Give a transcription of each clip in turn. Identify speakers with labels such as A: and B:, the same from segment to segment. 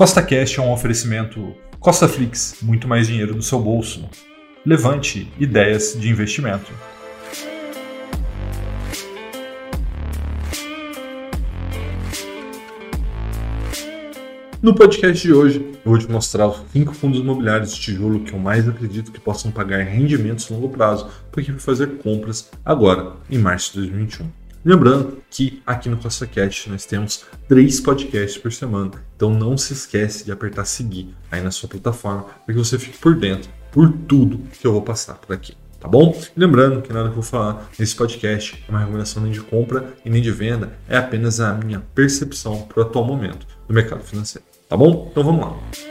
A: Costa Cash é um oferecimento Costa Flix, muito mais dinheiro no seu bolso. Levante ideias de investimento. No podcast de hoje, eu vou te mostrar os 5 fundos imobiliários de tijolo que eu mais acredito que possam pagar rendimentos a longo prazo para quem fazer compras agora, em março de 2021. Lembrando que aqui no Costa Cash nós temos três podcasts por semana, então não se esquece de apertar seguir aí na sua plataforma para que você fique por dentro por tudo que eu vou passar por aqui. Tá bom? Lembrando que nada que eu vou falar nesse podcast é uma recomendação nem de compra e nem de venda, é apenas a minha percepção para o atual momento do mercado financeiro. Tá bom? Então vamos lá.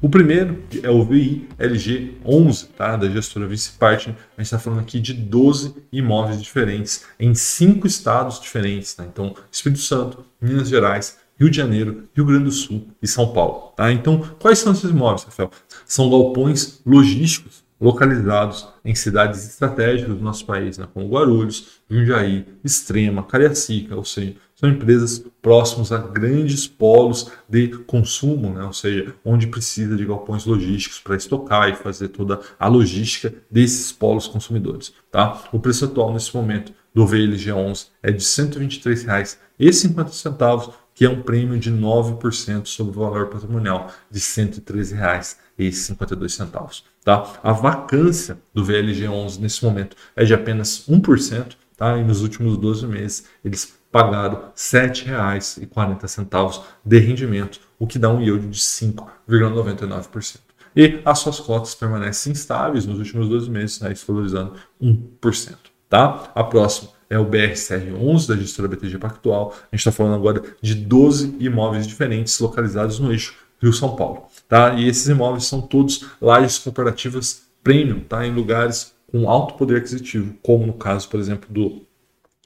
A: O primeiro é o VI LG 11, tá? da gestora Vice Partner. A gente está falando aqui de 12 imóveis diferentes em cinco estados diferentes. Tá? Então, Espírito Santo, Minas Gerais, Rio de Janeiro, Rio Grande do Sul e São Paulo. Tá? Então, quais são esses imóveis, Rafael? São galpões logísticos localizados em cidades estratégicas do nosso país, né? como Guarulhos, Jundiaí, Extrema, Cariacica, ou seja, são empresas próximas a grandes polos de consumo, né? ou seja, onde precisa de galpões logísticos para estocar e fazer toda a logística desses polos consumidores. Tá? O preço atual nesse momento do VLG11 é de R$ 123,50, que é um prêmio de 9% sobre o valor patrimonial de R$ 113,52. Tá? A vacância do VLG11 nesse momento é de apenas 1%, tá? e nos últimos 12 meses eles pagaram R$ 7,40 de rendimento, o que dá um yield de 5,99%. E as suas cotas permanecem instáveis nos últimos 12 meses, né, valorizando 1%. Tá? A próxima é o BRCR11 da gestora BTG Pactual. A gente está falando agora de 12 imóveis diferentes localizados no eixo Rio-São Paulo. Tá? E esses imóveis são todos lajes corporativas premium, tá? em lugares com alto poder aquisitivo, como no caso, por exemplo, do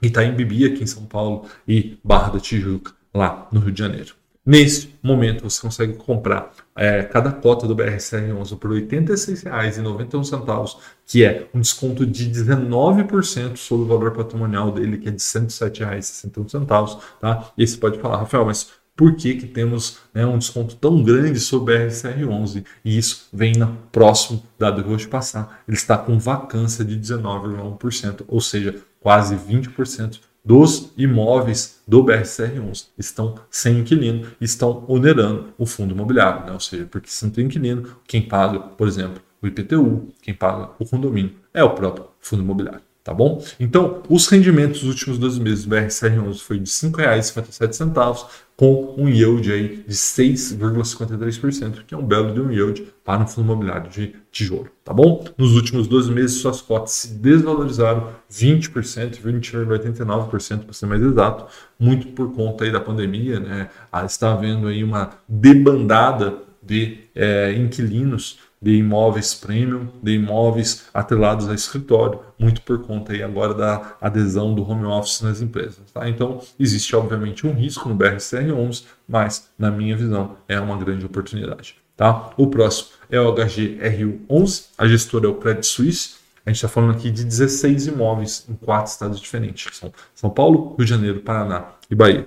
A: Itaim Bibi aqui em São Paulo e Barra da Tijuca lá no Rio de Janeiro. Nesse momento você consegue comprar é, cada cota do BRCR11 por R$ 86,91, que é um desconto de 19% sobre o valor patrimonial dele, que é de R$ 107,61. Tá? E você pode falar, Rafael, mas por que, que temos né, um desconto tão grande sobre o BRCR11? E isso vem no próximo dado que eu vou te passar. Ele está com vacância de 19,1%, ou seja, quase 20% dos imóveis do BRCR11 estão sem inquilino estão onerando o fundo imobiliário, né? ou seja, porque se não tem inquilino, quem paga, por exemplo, o IPTU, quem paga o condomínio é o próprio fundo imobiliário. Tá bom? Então, os rendimentos dos últimos 12 meses do BRCR11 foi de R$ 5,57, com um yield aí de 6,53%, que é um belo de um yield para um fundo imobiliário de tijolo, tá bom? Nos últimos 12 meses, suas cotas se desvalorizaram 20%, 20,89% para ser mais exato, muito por conta aí da pandemia, né? Ah, está havendo aí uma debandada de é, inquilinos de imóveis premium, de imóveis atrelados a escritório, muito por conta aí agora da adesão do home office nas empresas. Tá? Então, existe obviamente um risco no BRCR11, mas na minha visão é uma grande oportunidade. Tá? O próximo é o HGRU11, a gestora é o Credit Suisse. A gente está falando aqui de 16 imóveis em quatro estados diferentes, que são São Paulo, Rio de Janeiro, Paraná e Bahia.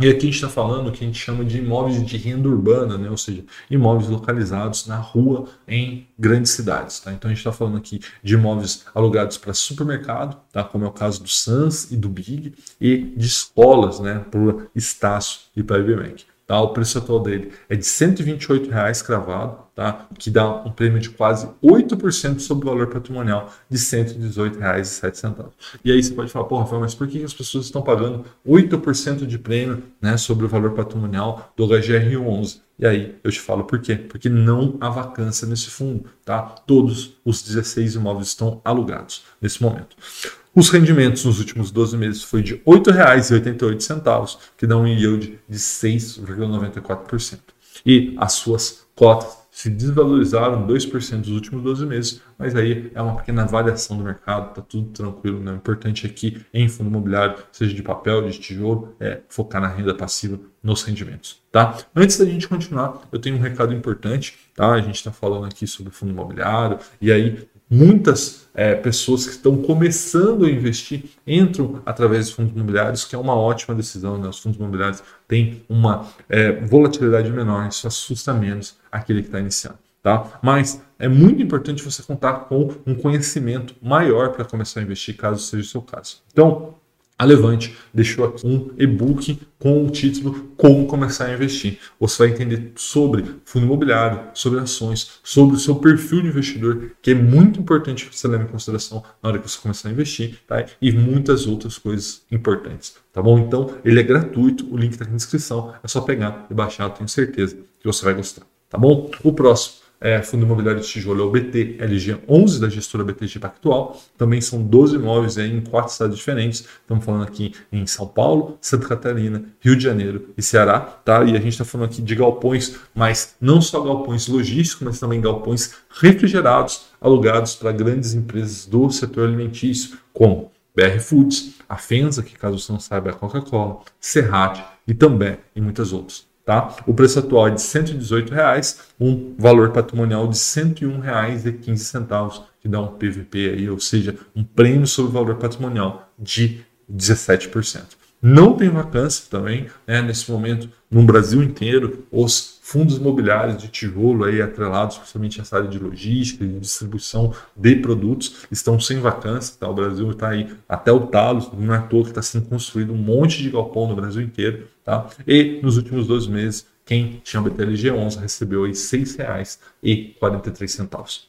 A: E aqui a gente está falando o que a gente chama de imóveis de renda urbana, né? ou seja, imóveis localizados na rua em grandes cidades. Tá? Então a gente está falando aqui de imóveis alugados para supermercado, tá? como é o caso do Sans e do Big, e de escolas né? por Estácio e para IBMEC. Tá? O preço atual dele é de 128 reais cravado, tá? que dá um prêmio de quase 8% sobre o valor patrimonial de R$ 118,07. E aí você pode falar, porra, Rafael, mas por que as pessoas estão pagando 8% de prêmio né, sobre o valor patrimonial do HGR11? E aí eu te falo por quê? Porque não há vacância nesse fundo, tá? Todos os 16 imóveis estão alugados nesse momento. Os rendimentos nos últimos 12 meses foi de R$ 8,88, que dá um yield de 6,94%. E as suas cotas se desvalorizaram 2% nos últimos 12 meses, mas aí é uma pequena variação do mercado, tá tudo tranquilo. Né? O importante aqui em fundo imobiliário, seja de papel, de tijolo, é focar na renda passiva, nos rendimentos. Tá? Antes da gente continuar, eu tenho um recado importante. Tá? A gente está falando aqui sobre fundo imobiliário, e aí muitas é, pessoas que estão começando a investir entram através de fundos imobiliários, que é uma ótima decisão. Né? Os fundos imobiliários têm uma é, volatilidade menor, isso assusta menos aquele que está iniciando. Tá? Mas é muito importante você contar com um conhecimento maior para começar a investir, caso seja o seu caso. Então, a Levante deixou aqui um e-book com o título Como Começar a Investir. Você vai entender sobre fundo imobiliário, sobre ações, sobre o seu perfil de investidor, que é muito importante você leve em consideração na hora que você começar a investir, tá? e muitas outras coisas importantes. Tá bom? Então, ele é gratuito, o link está aqui na descrição, é só pegar e baixar, tenho certeza que você vai gostar. Tá bom? O próximo é, Fundo Imobiliário de Tijolo é o BT LG 11 da gestora BTG Pactual. Também são 12 imóveis em quatro cidades diferentes. Estamos falando aqui em São Paulo, Santa Catarina, Rio de Janeiro e Ceará. Tá? E a gente está falando aqui de galpões, mas não só galpões logísticos, mas também galpões refrigerados, alugados para grandes empresas do setor alimentício, como BR Foods, a Fenza, que caso você não saiba é a Coca-Cola, Serrat e também e muitas outras. Tá? O preço atual é de 118 reais, um valor patrimonial de R$ 101,15, que dá um PVP aí, ou seja, um prêmio sobre o valor patrimonial de 17%. Não tem vacância também, né, nesse momento, no Brasil inteiro, os fundos imobiliários de tijolo aí atrelados, principalmente essa área de logística e distribuição de produtos, estão sem vacância. Tá? O Brasil está aí até o talo, não é à toa que está sendo construído um monte de galpão no Brasil inteiro. Tá? E nos últimos dois meses, quem tinha BTLG 11 recebeu aí R$ 6,43,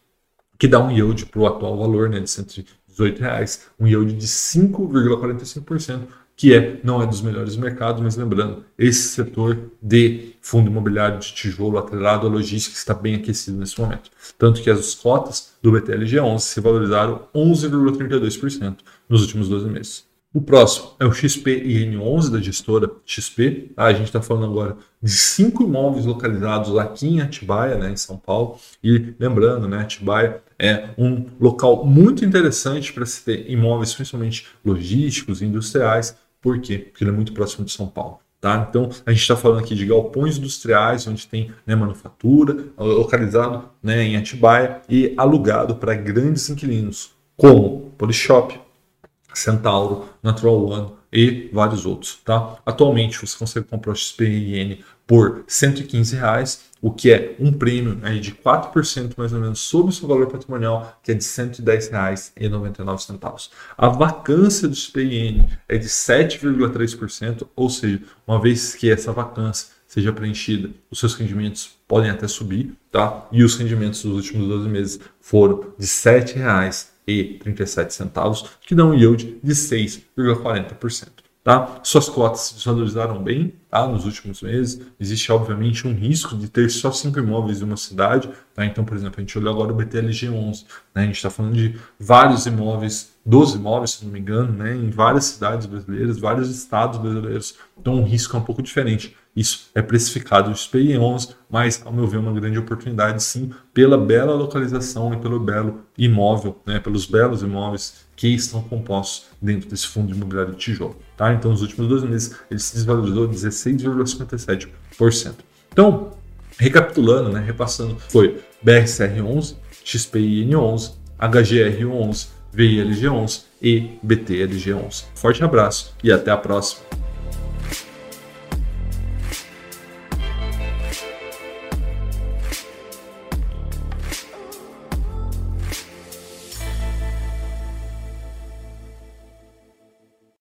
A: que dá um yield para o atual valor né, de 118 reais, um yield de 5,45%, que é, não é dos melhores mercados, mas lembrando, esse setor de fundo imobiliário de tijolo atrelado à logística está bem aquecido nesse momento. Tanto que as cotas do BTLG11 se valorizaram 11,32% nos últimos 12 meses. O próximo é o XPIN11 da gestora XP. Ah, a gente está falando agora de cinco imóveis localizados aqui em Atibaia, né, em São Paulo. E lembrando, né, Atibaia é um local muito interessante para se ter imóveis, principalmente logísticos e industriais. Por quê? Porque ele é muito próximo de São Paulo. Tá? Então, a gente está falando aqui de galpões industriais, onde tem né, manufatura, localizado né, em Atibaia e alugado para grandes inquilinos, como Polishop, Centauro, Natural One e vários outros. Tá? Atualmente, você consegue comprar o XPIN por 115 reais, o que é um prêmio aí de 4% mais ou menos sobre o seu valor patrimonial, que é de R$ 110,99. A vacância do SPIN é de 7,3%, ou seja, uma vez que essa vacância seja preenchida, os seus rendimentos podem até subir, tá? E os rendimentos dos últimos 12 meses foram de R$ 7,37, que dá um yield de 6,40%. Tá? Suas cotas se desvalorizaram bem tá? nos últimos meses. Existe, obviamente, um risco de ter só cinco imóveis em uma cidade. Tá? Então, por exemplo, a gente olhou agora o BTLG11. Né? A gente está falando de vários imóveis, 12 imóveis, se não me engano, né? em várias cidades brasileiras, vários estados brasileiros. Então, o risco é um pouco diferente. Isso é precificado de SPI 11, mas, ao meu ver, é uma grande oportunidade, sim, pela bela localização e pelo belo imóvel, né? pelos belos imóveis que estão compostos dentro desse fundo imobiliário de tijolo. Tá? Então, nos últimos dois meses, ele se desvalorizou 16,57%. Então, recapitulando, né, repassando, foi BRCR11, XPIN11, HGR11, VILG11 e BTLG11. Forte abraço e até a próxima!